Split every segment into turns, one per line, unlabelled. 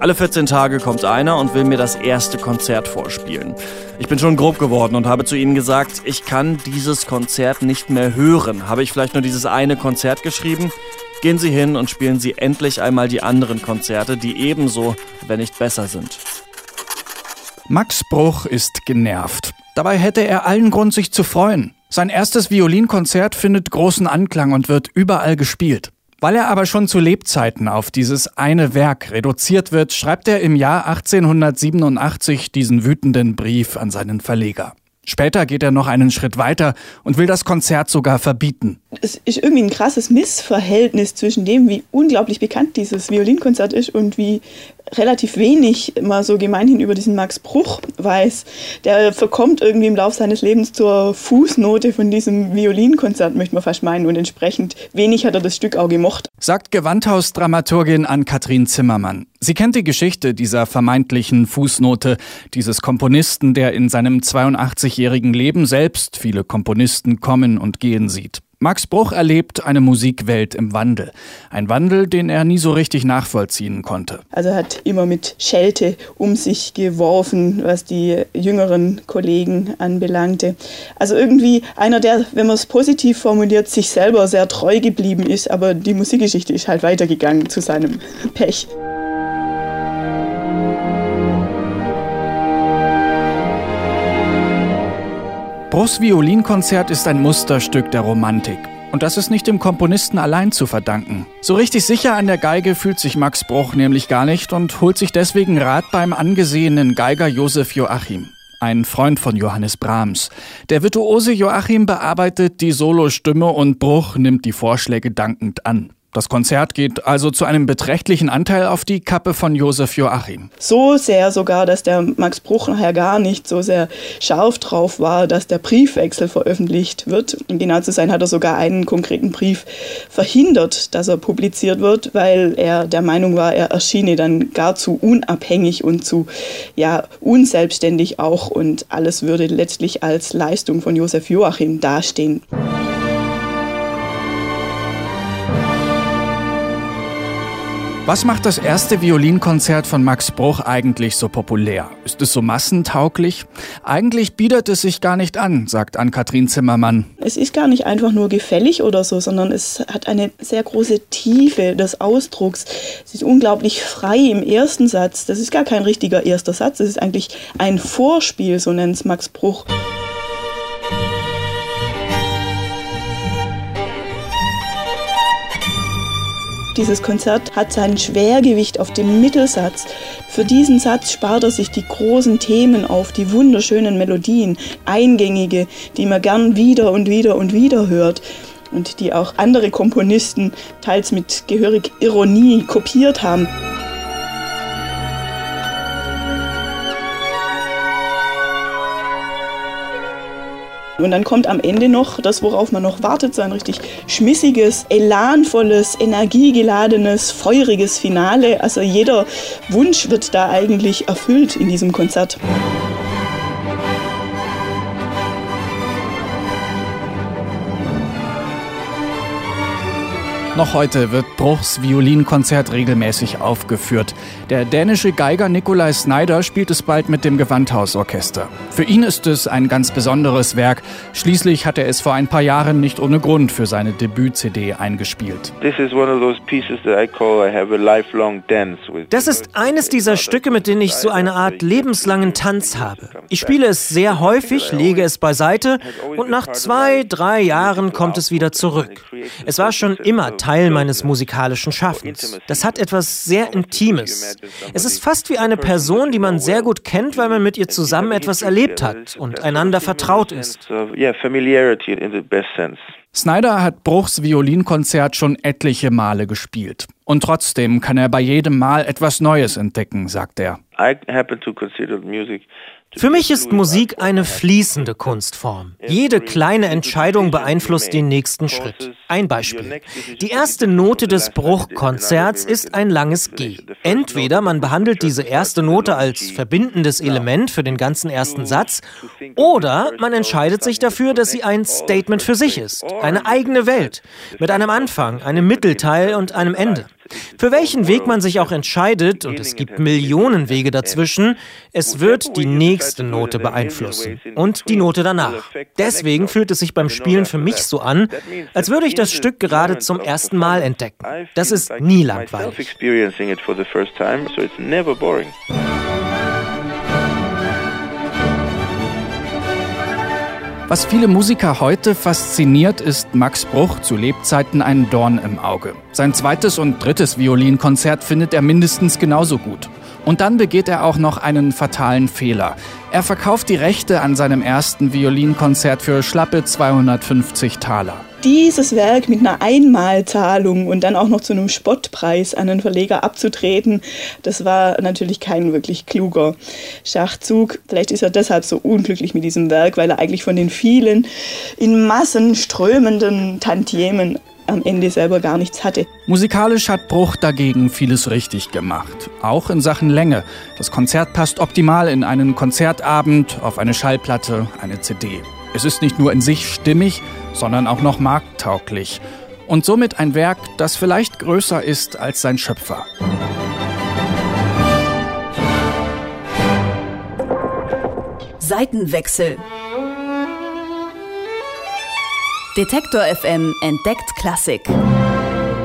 Alle 14 Tage kommt einer und will mir das erste Konzert vorspielen. Ich bin schon grob geworden und habe zu ihnen gesagt, ich kann dieses Konzert nicht mehr hören. Habe ich vielleicht nur dieses eine Konzert geschrieben? Gehen Sie hin und spielen Sie endlich einmal die anderen Konzerte, die ebenso, wenn nicht besser sind.
Max Bruch ist genervt. Dabei hätte er allen Grund, sich zu freuen. Sein erstes Violinkonzert findet großen Anklang und wird überall gespielt. Weil er aber schon zu Lebzeiten auf dieses eine Werk reduziert wird, schreibt er im Jahr 1887 diesen wütenden Brief an seinen Verleger. Später geht er noch einen Schritt weiter und will das Konzert sogar verbieten.
Es ist irgendwie ein krasses Missverhältnis zwischen dem, wie unglaublich bekannt dieses Violinkonzert ist und wie relativ wenig mal so gemeinhin über diesen Max Bruch weiß. Der verkommt irgendwie im Laufe seines Lebens zur Fußnote von diesem Violinkonzert, möchte man fast meinen. Und entsprechend wenig hat er das Stück auch gemocht.
Sagt Gewandhaus-Dramaturgin Ann-Kathrin Zimmermann. Sie kennt die Geschichte dieser vermeintlichen Fußnote, dieses Komponisten, der in seinem 82-jährigen Leben selbst viele Komponisten kommen und gehen sieht. Max Bruch erlebt eine Musikwelt im Wandel. Ein Wandel, den er nie so richtig nachvollziehen konnte.
Also er hat immer mit Schelte um sich geworfen, was die jüngeren Kollegen anbelangte. Also irgendwie einer, der, wenn man es positiv formuliert, sich selber sehr treu geblieben ist, aber die Musikgeschichte ist halt weitergegangen zu seinem Pech.
Bruchs Violinkonzert ist ein Musterstück der Romantik. Und das ist nicht dem Komponisten allein zu verdanken. So richtig sicher an der Geige fühlt sich Max Bruch nämlich gar nicht und holt sich deswegen Rat beim angesehenen Geiger Josef Joachim. Ein Freund von Johannes Brahms. Der virtuose Joachim bearbeitet die Solostimme und Bruch nimmt die Vorschläge dankend an. Das Konzert geht also zu einem beträchtlichen Anteil auf die Kappe von Josef Joachim.
So sehr sogar, dass der Max Bruch nachher gar nicht so sehr scharf drauf war, dass der Briefwechsel veröffentlicht wird. Um genau zu sein, hat er sogar einen konkreten Brief verhindert, dass er publiziert wird, weil er der Meinung war, er erschiene dann gar zu unabhängig und zu ja, unselbstständig auch und alles würde letztlich als Leistung von Josef Joachim dastehen.
Was macht das erste Violinkonzert von Max Bruch eigentlich so populär? Ist es so massentauglich? Eigentlich bietet es sich gar nicht an, sagt Ann-Kathrin Zimmermann.
Es ist gar nicht einfach nur gefällig oder so, sondern es hat eine sehr große Tiefe des Ausdrucks. Es ist unglaublich frei im ersten Satz. Das ist gar kein richtiger erster Satz. Es ist eigentlich ein Vorspiel, so nennt es Max Bruch. Dieses Konzert hat sein Schwergewicht auf dem Mittelsatz. Für diesen Satz spart er sich die großen Themen auf, die wunderschönen Melodien, eingängige, die man gern wieder und wieder und wieder hört und die auch andere Komponisten teils mit gehörig Ironie kopiert haben. Und dann kommt am Ende noch das, worauf man noch wartet, so ein richtig schmissiges, elanvolles, energiegeladenes, feuriges Finale. Also jeder Wunsch wird da eigentlich erfüllt in diesem Konzert.
Noch heute wird Bruchs Violinkonzert regelmäßig aufgeführt. Der dänische Geiger Nikolai Snyder spielt es bald mit dem Gewandhausorchester. Für ihn ist es ein ganz besonderes Werk. Schließlich hat er es vor ein paar Jahren nicht ohne Grund für seine Debüt-CD eingespielt.
Das ist eines dieser Stücke, mit denen ich so eine Art lebenslangen Tanz habe. Ich spiele es sehr häufig, lege es beiseite und nach zwei, drei Jahren kommt es wieder zurück. Es war schon immer Tanz Teil meines musikalischen Schaffens. Das hat etwas sehr Intimes. Es ist fast wie eine Person, die man sehr gut kennt, weil man mit ihr zusammen etwas erlebt hat und einander vertraut ist.
Snyder hat Bruchs Violinkonzert schon etliche Male gespielt. Und trotzdem kann er bei jedem Mal etwas Neues entdecken, sagt er. I happen to consider
music für mich ist Musik eine fließende Kunstform. Jede kleine Entscheidung beeinflusst den nächsten Schritt. Ein Beispiel. Die erste Note des Bruchkonzerts ist ein langes G. Entweder man behandelt diese erste Note als verbindendes Element für den ganzen ersten Satz, oder man entscheidet sich dafür, dass sie ein Statement für sich ist, eine eigene Welt, mit einem Anfang, einem Mittelteil und einem Ende. Für welchen Weg man sich auch entscheidet, und es gibt Millionen Wege dazwischen, es wird die nächste Note beeinflussen und die Note danach. Deswegen fühlt es sich beim Spielen für mich so an, als würde ich das Stück gerade zum ersten Mal entdecken. Das ist nie langweilig.
Was viele Musiker heute fasziniert, ist Max Bruch zu Lebzeiten ein Dorn im Auge. Sein zweites und drittes Violinkonzert findet er mindestens genauso gut. Und dann begeht er auch noch einen fatalen Fehler. Er verkauft die Rechte an seinem ersten Violinkonzert für schlappe 250 Taler
dieses Werk mit einer Einmalzahlung und dann auch noch zu einem Spottpreis an einen Verleger abzutreten, das war natürlich kein wirklich kluger Schachzug. Vielleicht ist er deshalb so unglücklich mit diesem Werk, weil er eigentlich von den vielen in Massen strömenden Tantiemen am Ende selber gar nichts hatte.
Musikalisch hat Bruch dagegen vieles richtig gemacht, auch in Sachen Länge. Das Konzert passt optimal in einen Konzertabend, auf eine Schallplatte, eine CD. Es ist nicht nur in sich stimmig, sondern auch noch markttauglich. Und somit ein Werk, das vielleicht größer ist als sein Schöpfer.
Seitenwechsel. Detektor FM entdeckt Klassik.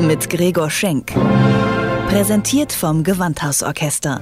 Mit Gregor Schenk. Präsentiert vom Gewandhausorchester.